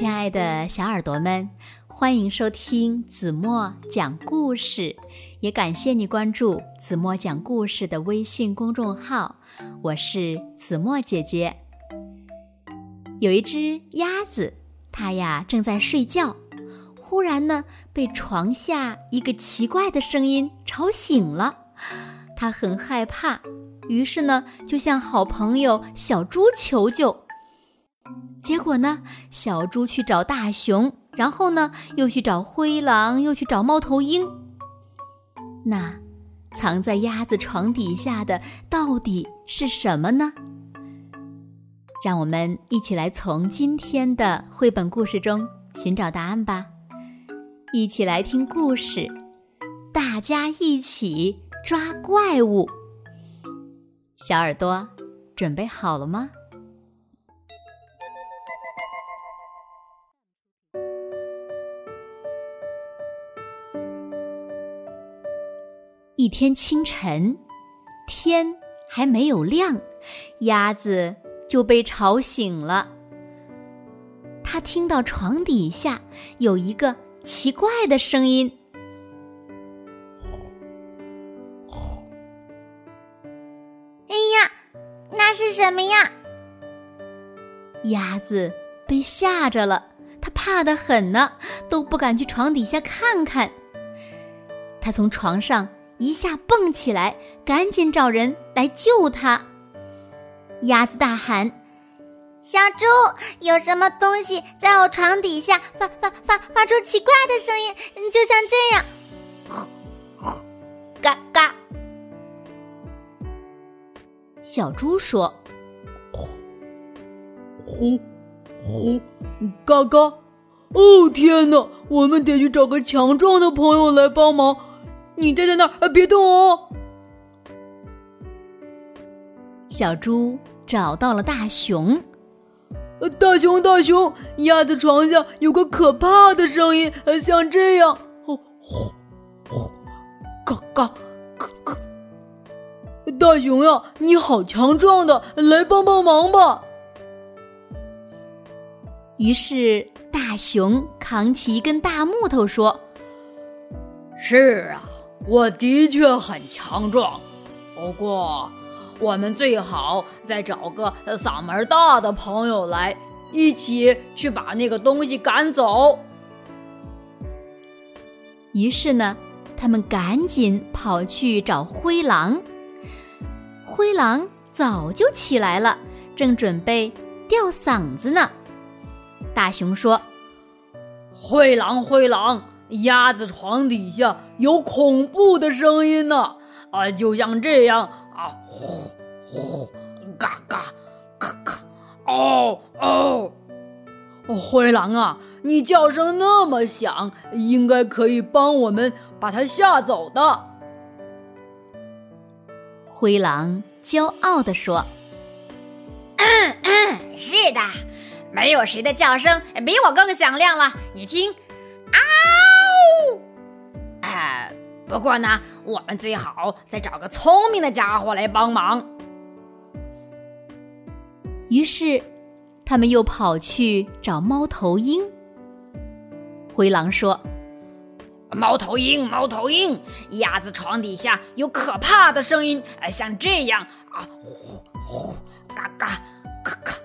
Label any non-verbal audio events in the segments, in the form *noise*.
亲爱的小耳朵们，欢迎收听子墨讲故事，也感谢你关注子墨讲故事的微信公众号。我是子墨姐姐。有一只鸭子，它呀正在睡觉，忽然呢被床下一个奇怪的声音吵醒了，它很害怕，于是呢就向好朋友小猪求救。结果呢，小猪去找大熊，然后呢，又去找灰狼，又去找猫头鹰。那藏在鸭子床底下的到底是什么呢？让我们一起来从今天的绘本故事中寻找答案吧！一起来听故事，大家一起抓怪物。小耳朵准备好了吗？天清晨，天还没有亮，鸭子就被吵醒了。它听到床底下有一个奇怪的声音。哎呀，那是什么呀？鸭子被吓着了，它怕得很呢，都不敢去床底下看看。它从床上。一下蹦起来，赶紧找人来救他。鸭子大喊：“小猪，有什么东西在我床底下发发发发出奇怪的声音？就像这样，嘎 *laughs* 嘎。”小猪说：“呼呼，嘎嘎！哦天哪，我们得去找个强壮的朋友来帮忙。”你待在那儿，别动哦。小猪找到了大熊。大熊，大熊，鸭子床下有个可怕的声音，像这样，呼呼呼，嘎嘎，嘎嘎。大熊呀，你好强壮的，来帮帮忙吧。于是大熊扛起一根大木头说：“是啊。”我的确很强壮，不过我们最好再找个嗓门大的朋友来，一起去把那个东西赶走。于是呢，他们赶紧跑去找灰狼。灰狼早就起来了，正准备吊嗓子呢。大熊说：“灰狼，灰狼。”鸭子床底下有恐怖的声音呢，啊，就像这样啊，呼呼，嘎嘎，咔咔，哦哦，灰狼啊，你叫声那么响，应该可以帮我们把它吓走的。灰狼骄傲地说：“嗯嗯，是的，没有谁的叫声比我更响亮了。你听，不过呢，我们最好再找个聪明的家伙来帮忙。于是，他们又跑去找猫头鹰。灰狼说：“猫头鹰，猫头鹰，鸭子床底下有可怕的声音，像这样啊，呼呼，嘎嘎，咔咔，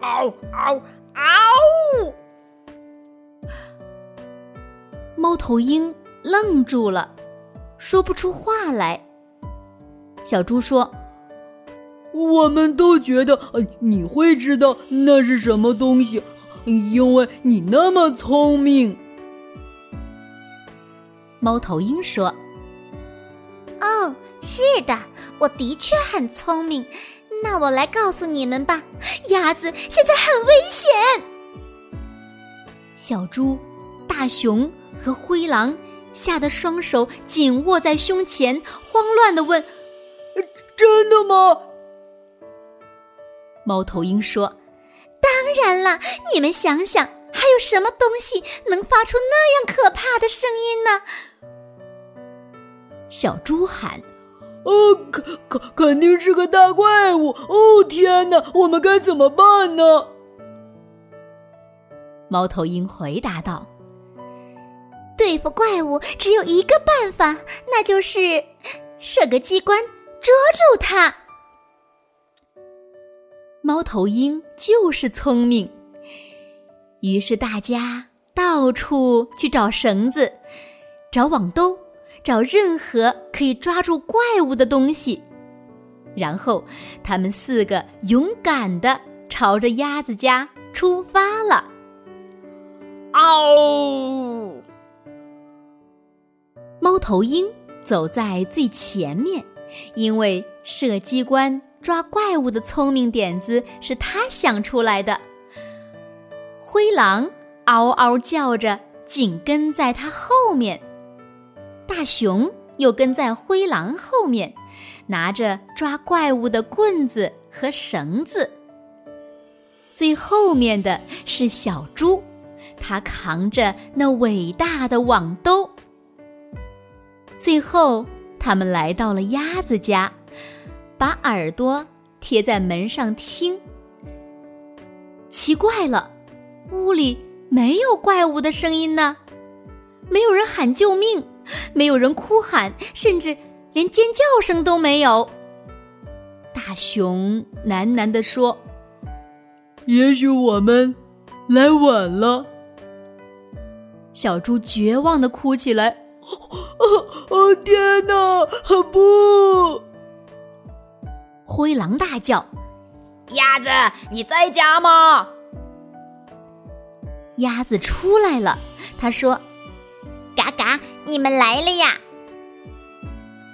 嗷嗷嗷。”猫头鹰愣住了，说不出话来。小猪说：“我们都觉得你会知道那是什么东西，因为你那么聪明。”猫头鹰说：“哦，是的，我的确很聪明。那我来告诉你们吧，鸭子现在很危险。”小猪、大熊。和灰狼吓得双手紧握在胸前，慌乱的问：“真的吗？”猫头鹰说：“当然啦，你们想想，还有什么东西能发出那样可怕的声音呢？”小猪喊：“哦，肯肯肯定是个大怪物！哦，天哪，我们该怎么办呢？”猫头鹰回答道：“对付怪物只有一个办法，那就是设个机关捉住它。”猫头鹰就是聪明，于是大家到处去找绳子、找网兜、找任何可以抓住怪物的东西，然后他们四个勇敢的朝着鸭子家出发了。嗷！猫头鹰走在最前面，因为射机关抓怪物的聪明点子是他想出来的。灰狼嗷嗷叫着，紧跟在他后面。大熊又跟在灰狼后面，拿着抓怪物的棍子和绳子。最后面的是小猪。他扛着那伟大的网兜。最后，他们来到了鸭子家，把耳朵贴在门上听。奇怪了，屋里没有怪物的声音呢，没有人喊救命，没有人哭喊，甚至连尖叫声都没有。大熊喃喃地说：“也许我们来晚了。”小猪绝望的哭起来：“哦 *laughs* 天哪，不！”灰狼大叫：“鸭子，你在家吗？”鸭子出来了，他说：“嘎嘎，你们来了呀！”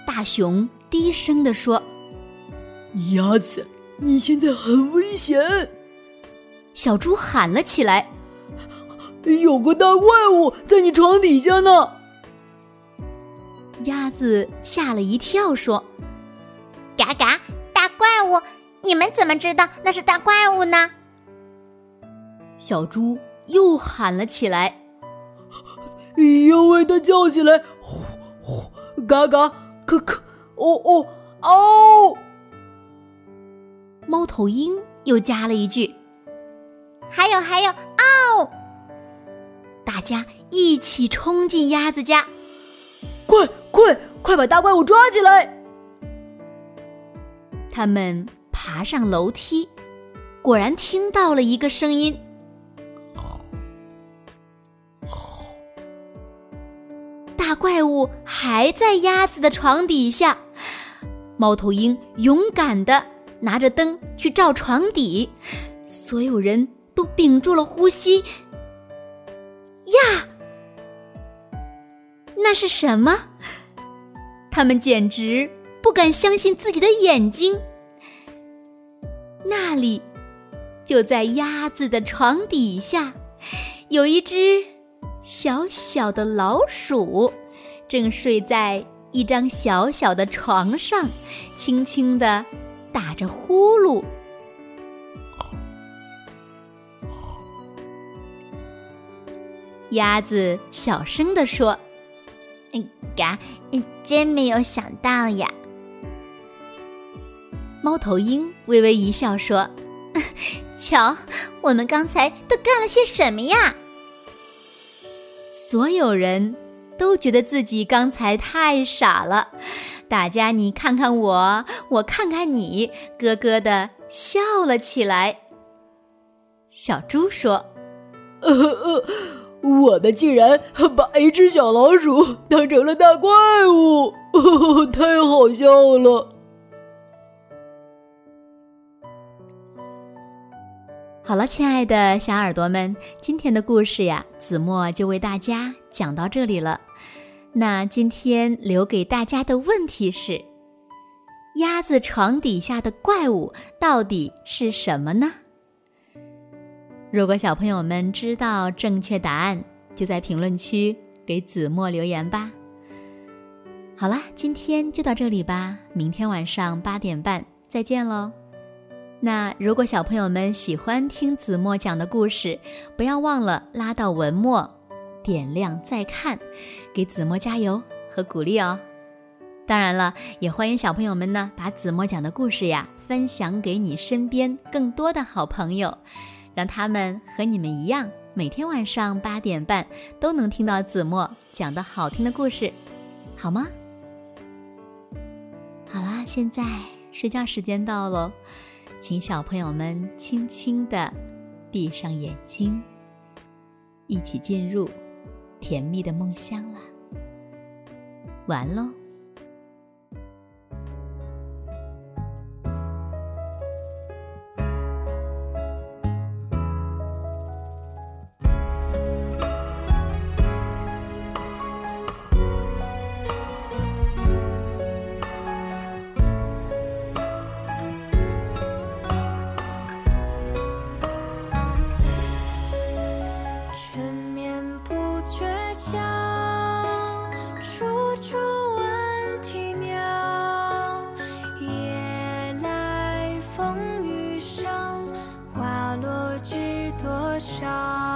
大熊低声的说：“鸭子，你现在很危险。”小猪喊了起来。有个大怪物在你床底下呢！鸭子吓了一跳，说：“嘎嘎，大怪物！你们怎么知道那是大怪物呢？”小猪又喊了起来：“因为它叫起来，呼呼，嘎嘎，咳咳，哦哦，哦！”猫头鹰又加了一句：“还有，还有，嗷！”大家一起冲进鸭子家，快快把大怪物抓起来！他们爬上楼梯，果然听到了一个声音。大怪物还在鸭子的床底下。猫头鹰勇敢的拿着灯去照床底，所有人都屏住了呼吸。呀，那是什么？他们简直不敢相信自己的眼睛。那里，就在鸭子的床底下，有一只小小的老鼠，正睡在一张小小的床上，轻轻的打着呼噜。鸭子小声地说：“，嘎，你真没有想到呀。”猫头鹰微微一笑说：“瞧，我们刚才都干了些什么呀？”所有人都觉得自己刚才太傻了，大家你看看我，我看看你，咯咯的笑了起来。小猪说：“呃呃。”我们竟然把一只小老鼠当成了大怪物，太好笑了！好了，亲爱的小耳朵们，今天的故事呀，子墨就为大家讲到这里了。那今天留给大家的问题是：鸭子床底下的怪物到底是什么呢？如果小朋友们知道正确答案，就在评论区给子墨留言吧。好啦，今天就到这里吧，明天晚上八点半再见喽。那如果小朋友们喜欢听子墨讲的故事，不要忘了拉到文末，点亮再看，给子墨加油和鼓励哦。当然了，也欢迎小朋友们呢把子墨讲的故事呀分享给你身边更多的好朋友。让他们和你们一样每天晚上八点半都能听到子墨讲的好听的故事，好吗？好啦，现在睡觉时间到了，请小朋友们轻轻的闭上眼睛，一起进入甜蜜的梦乡了。完喽。觉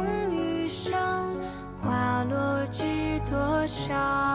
风雨声花落知多少？